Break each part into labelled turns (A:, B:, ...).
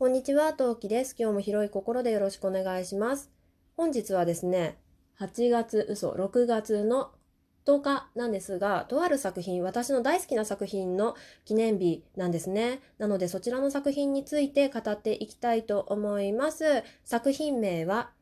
A: こんにちは、トウキです。今日も広い心でよろしくお願いします。本日はですね、8月、嘘、6月の10日なんですが、とある作品、私の大好きな作品の記念日なんですね。なのでそちらの作品について語っていきたいと思います。作品名は、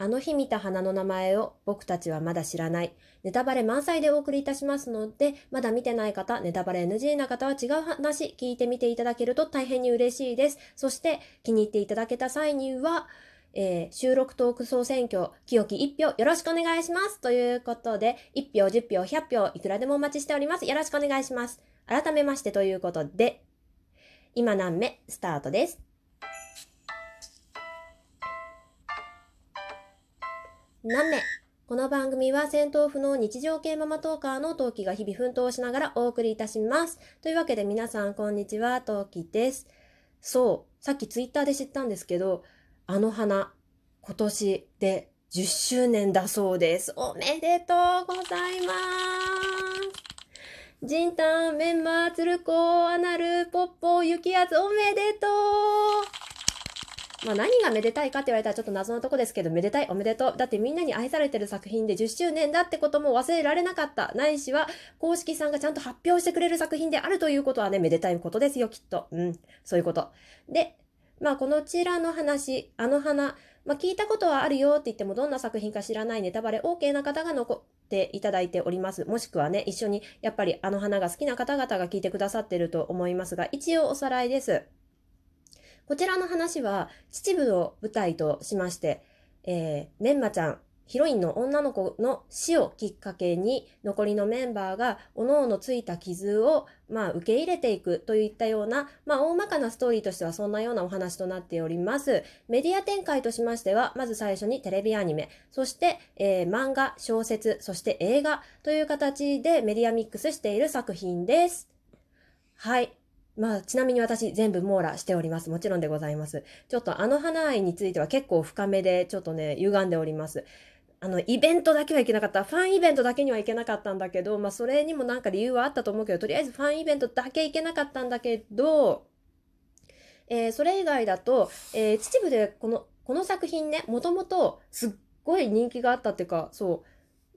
A: あの日見た花の名前を僕たちはまだ知らない。ネタバレ満載でお送りいたしますので、まだ見てない方、ネタバレ NG な方は違う話聞いてみていただけると大変に嬉しいです。そして気に入っていただけた際には、えー収録トーク総選挙、清き1票よろしくお願いします。ということで、1票、10票、100票、いくらでもお待ちしております。よろしくお願いします。改めましてということで、今何目？スタートです。何目この番組は戦闘不能日常系ママトーカーのトウキが日々奮闘しながらお送りいたします。というわけで皆さんこんにちは、トウキです。そう、さっきツイッターで知ったんですけど、あの花、今年で10周年だそうです。おめでとうございます。ジンタン、メンマー、ツルコ、アナル、ポッポ、ユキアツ、おめでとうまあ何がめでたいかって言われたらちょっと謎のとこですけど、めでたい、おめでとう。だってみんなに愛されてる作品で10周年だってことも忘れられなかった。ないしは、公式さんがちゃんと発表してくれる作品であるということはね、めでたいことですよ、きっと。うん、そういうこと。で、まあこのちらの話、あの花、まあ聞いたことはあるよって言ってもどんな作品か知らないネタバレ OK な方が残っていただいております。もしくはね、一緒にやっぱりあの花が好きな方々が聞いてくださってると思いますが、一応おさらいです。こちらの話は秩父を舞台としまして、えー、メンマちゃん、ヒロインの女の子の死をきっかけに残りのメンバーが各々ついた傷をまあ受け入れていくといったようなまあ大まかなストーリーとしてはそんなようなお話となっております。メディア展開としましてはまず最初にテレビアニメ、そして、えー漫画、小説、そして映画という形でメディアミックスしている作品です。はい。まあ、ちなみに私全部網羅しております。もちろんでございます。ちょっとあの花愛については結構深めで、ちょっとね、歪んでおります。あの、イベントだけは行けなかった。ファンイベントだけには行けなかったんだけど、まあ、それにもなんか理由はあったと思うけど、とりあえずファンイベントだけ行けなかったんだけど、えーそれ以外だと、えー秩父でこの、この作品ね、もともとすっごい人気があったっていうか、そ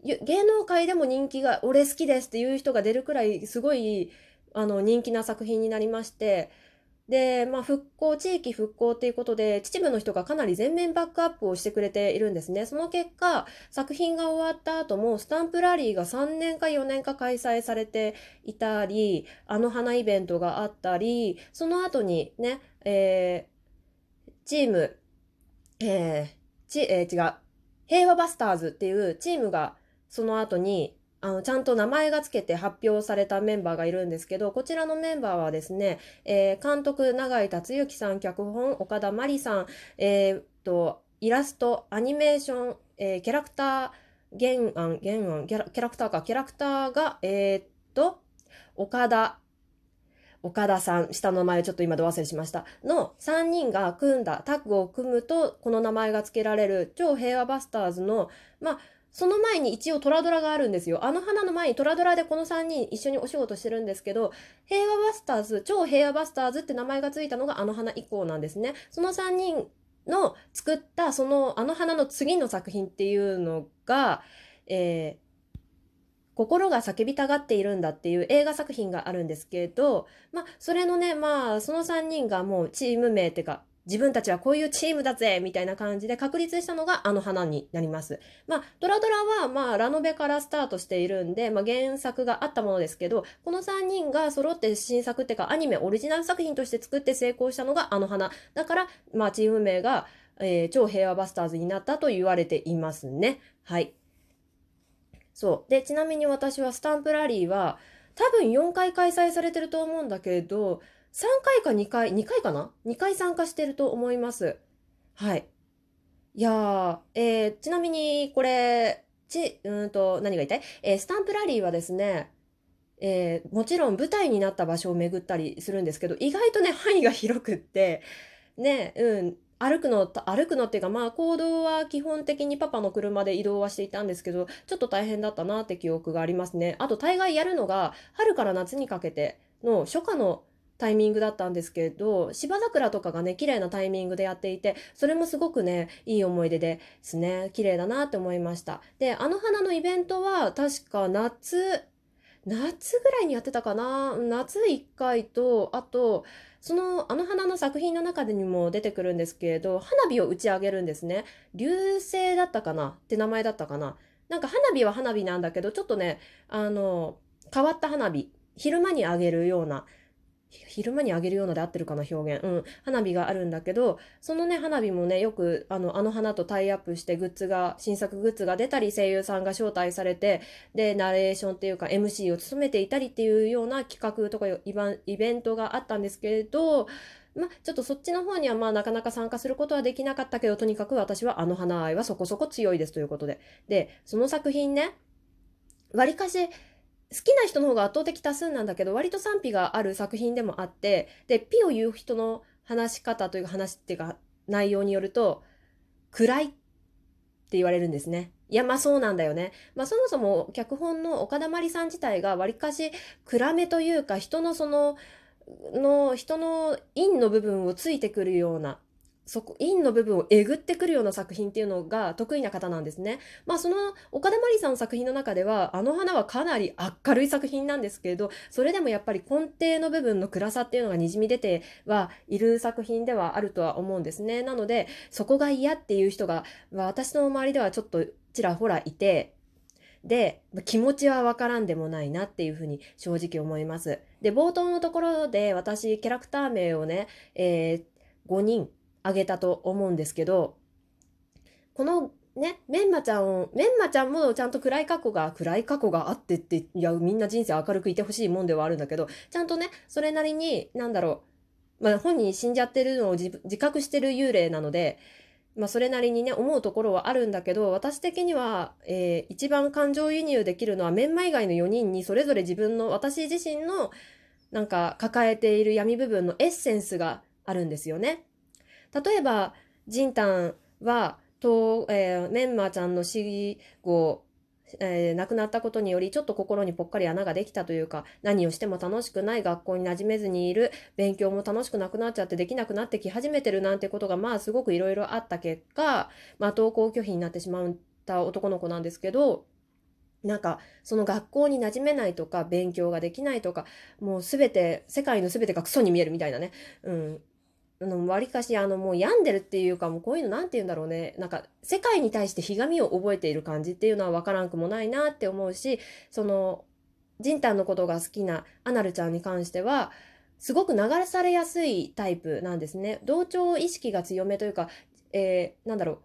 A: う、芸能界でも人気が、俺好きですっていう人が出るくらい、すごい、あの、人気な作品になりまして、で、まあ、復興、地域復興っていうことで、秩父の人がかなり全面バックアップをしてくれているんですね。その結果、作品が終わった後も、スタンプラリーが3年か4年か開催されていたり、あの花イベントがあったり、その後にね、えーチーム、えーち、えー違う、平和バスターズっていうチームがその後に、あの、ちゃんと名前がつけて発表されたメンバーがいるんですけど、こちらのメンバーはですね、えー監督、永井達之さん、脚本、岡田真理さん、えーっと、イラスト、アニメーション、えーキャラクター、原案、原案、キャラクターか、キャラクターが、えーっと、岡田、岡田さん、下の名前をちょっと今ど忘れしました。の3人が組んだタッグを組むと、この名前が付けられる超平和バスターズの、まあ、その前に一応トラドラがあるんですよ。あの花の前にトラドラでこの3人一緒にお仕事してるんですけど、平和バスターズ、超平和バスターズって名前がついたのがあの花以降なんですね。その3人の作ったそのあの花の次の作品っていうのが、えー心が叫びたがっているんだっていう映画作品があるんですけど、まあ、それのね、まあ、その3人がもうチーム名っていうか、自分たちはこういうチームだぜみたいな感じで確立したのがあの花になります。まあ、ドラドラは、まあ、ラノベからスタートしているんで、まあ、原作があったものですけど、この3人が揃って新作っていうか、アニメオリジナル作品として作って成功したのがあの花。だから、まあ、チーム名が、えー超平和バスターズになったと言われていますね。はい。そう。で、ちなみに私はスタンプラリーは、多分4回開催されてると思うんだけど、3回か2回、2回かな ?2 回参加してると思います。はい。いやー、えーちなみに、これ、ち、うーんと、何が言いたい？えースタンプラリーはですね、えーもちろん舞台になった場所を巡ったりするんですけど、意外とね、範囲が広くって、ね、うん、歩くの、歩くのっていうか、まあ、行動は基本的にパパの車で移動はしていたんですけど、ちょっと大変だったなって記憶がありますね。あと、大概やるのが、春から夏にかけての初夏のタイミングだったんですけど芝桜とかがね綺麗なタイミングでやっていてそれもすごくねいい思い出ですね。綺麗だなって思いました。であの花のイベントは確か夏夏ぐらいにやってたかな？夏1回とあとそのあの花の作品の中でにも出てくるんですけれど花火を打ち上げるんですね。流星だったかな？って名前だったかな？なんか花火は花火なんだけどちょっとねあの変わった花火昼間にあげるような昼間にあげるようなで合ってるかな表現。うん。花火があるんだけど、そのね、花火もね、よく、あの、あの花とタイアップしてグッズが、新作グッズが出たり、声優さんが招待されて、で、ナレーションっていうか MC を務めていたりっていうような企画とかイベントがあったんですけれど、まあ、ちょっとそっちの方にはまあなかなか参加することはできなかったけど、とにかく私はあの花愛はそこそこ強いですということで。で、その作品ね、わりかし、好きな人の方が圧倒的多数なんだけど割と賛否がある作品でもあってでピを言う人の話し方というか話っていうか内容によると暗いって言われるんですね。いやまあそうなんだよね。まあそもそも脚本の岡田まりさん自体がわりかし暗めというか人のそのの人の陰の部分をついてくるようなそこ、陰の部分をえぐってくるような作品っていうのが得意な方なんですね。まあその岡田真理さんの作品の中では、あの花はかなり明るい作品なんですけれど、それでもやっぱり根底の部分の暗さっていうのがにじみ出てはいる作品ではあるとは思うんですね。なので、そこが嫌っていう人が、私の周りではちょっとちらほらいて、で、気持ちはわからんでもないなっていうふうに正直思います。で、冒頭のところで私、キャラクター名をね、えー、5人あげたと思うんですけど、このね、メンマちゃんを、メンマちゃんもちゃんと暗い過去が、暗い過去があってって、いや、みんな人生明るくいてほしいもんではあるんだけど、ちゃんとね、それなりに、なんだろう、まあ本人死んじゃってるのを自覚してる幽霊なので、まあそれなりにね、思うところはあるんだけど、私的には、えー、一番感情輸入できるのはメンマ以外の4人にそれぞれ自分の、私自身の、なんか抱えている闇部分のエッセンスがあるんですよね。例えば、ジンタンは、と、えー、メンマちゃんの死後、えー、亡くなったことによりちょっと心にぽっかり穴ができたというか何をしても楽しくない学校に馴染めずにいる勉強も楽しくなくなっちゃってできなくなってき始めてるなんてことがまあすごくいろいろあった結果、まあ、登校拒否になってしまった男の子なんですけどなんかその学校に馴染めないとか勉強ができないとかもう全て世界の全てがクソに見えるみたいなね、うん、の、割かし、あの、もう病んでるっていうか、もうこういうのなんて言うんだろうね。なんか、世界に対してひがみを覚えている感じっていうのはわからんくもないなって思うし、その、ジンタンのことが好きなアナルちゃんに関しては、すごく流されやすいタイプなんですね。同調意識が強めというか、えー、なんだろう。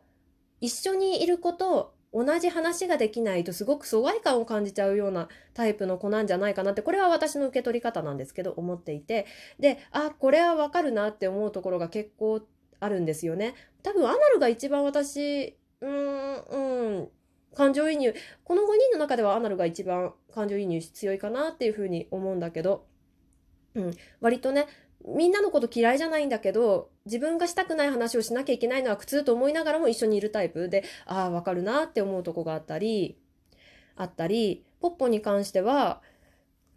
A: 一緒にいること同じ話ができないとすごく疎外感を感じちゃうようなタイプの子なんじゃないかなってこれは私の受け取り方なんですけど思っていてであこれはわかるなって思うところが結構あるんですよね。多分アナルが一番私うーんうん感情移入この5人の中ではアナルが一番感情移入強いかなっていうふうに思うんだけど、うん、割とねみんなのこと嫌いじゃないんだけど、自分がしたくない話をしなきゃいけないのは苦痛と思いながらも一緒にいるタイプ。で、ああ、わかるなって思うとこがあったり、あったり、ポッポに関しては、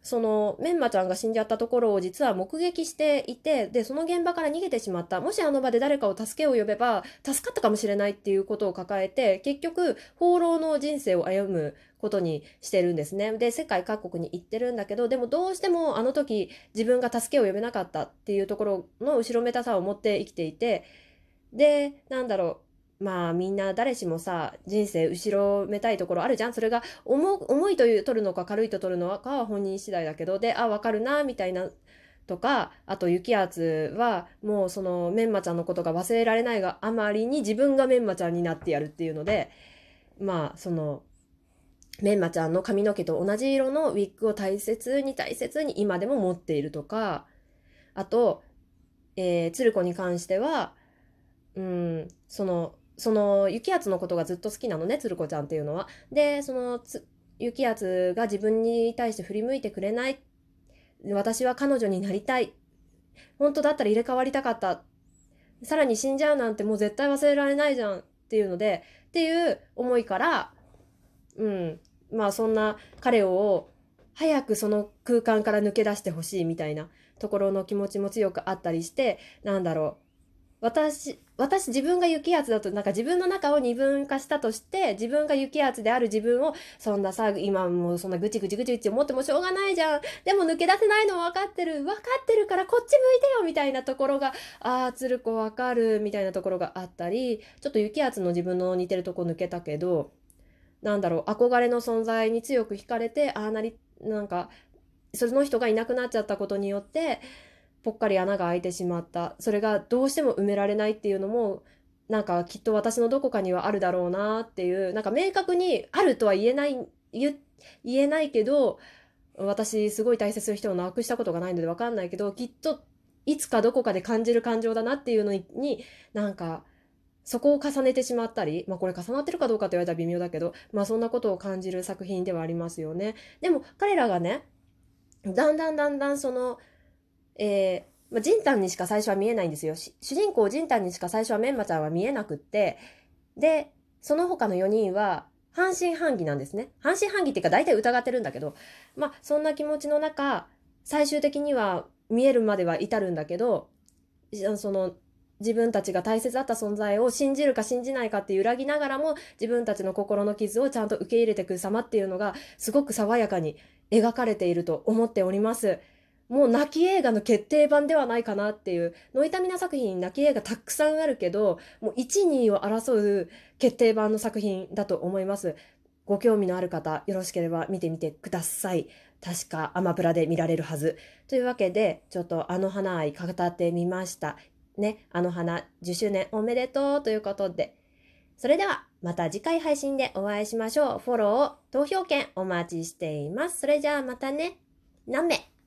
A: そのメンマちゃんが死んじゃったところを実は目撃していてでその現場から逃げてしまった。もしあの場で誰かを助けを呼べば助かったかもしれないっていうことを抱えて結局放浪の人生を歩むことにしてるんですね。で世界各国に行ってるんだけどでもどうしてもあの時自分が助けを呼べなかったっていうところの後ろめたさを持って生きていてでなんだろう。まあみんな誰しもさ人生後ろめたいところあるじゃん。それが重重いという取るのか軽いと取るのかは本人次第だけどであ分かるなみたいなとかあと雪圧はもうそのメンマちゃんのことが忘れられないがあまりに自分がメンマちゃんになってやるっていうのでまあそのメンマちゃんの髪の毛と同じ色のウィッグを大切に大切に今でも持っているとかあと、えー、鶴子に関してはうんそのその雪圧のことがずっと好きなのね鶴子ちゃんっていうのは。でその雪圧が自分に対して振り向いてくれない。私は彼女になりたい。本当だったら入れ替わりたかった。さらに死んじゃうなんてもう絶対忘れられないじゃんっていうのでっていう思いからうんまあそんな彼を早くその空間から抜け出してほしいみたいなところの気持ちも強くあったりしてなんだろう。私私自分が雪圧だとなんか自分の中を二分化したとして自分が雪圧である自分をそんなさ今もうそんなぐちぐちぐちぐち思ってもしょうがないじゃん。でも抜け出せないの分かってる。分かってるからこっち向いてよみたいなところがああ鶴子分かるみたいなところがあったりちょっと雪圧の自分の似てるとこ抜けたけどなんだろう憧れの存在に強く惹かれてああなりなんかその人がいなくなっちゃったことによってぽっかり穴が開いてしまった。それがどうしても埋められないっていうのもなんかきっと私のどこかにはあるだろうなっていうなんか明確にあるとは言えない言えないけど私すごい大切な人を亡くしたことがないので分かんないけどきっといつかどこかで感じる感情だなっていうのになんかそこを重ねてしまったり、まあこれ重なってるかどうかと言われたら微妙だけど、まあそんなことを感じる作品ではありますよね。でも彼らがね、だんだんだんだんそのえー、まあ、ジンタンにしか最初は見えないんですよ。主人公ジンタンにしか最初はメンマちゃんは見えなくって、で、その他の4人は半信半疑なんですね。半信半疑っていうか大体疑ってるんだけど、まあそんな気持ちの中、最終的には見えるまでは至るんだけど、その自分たちが大切だった存在を信じるか信じないかって揺らぎながらも自分たちの心の傷をちゃんと受け入れていく様っていうのがすごく爽やかに描かれていると思っております。もう泣き映画の決定版ではないかなっていう、ノイタミナ作品泣き映画たくさんあるけど、もう1、2を争う決定版の作品だと思います。ご興味のある方、よろしければ見てみてください。確かアマプラで見られるはず。というわけで、ちょっとあの花愛語ってみました。ね、あの花10周年おめでとうということで。それでは、また次回配信でお会いしましょう。フォロー、投票券お待ちしています。それじゃあまたね。何名？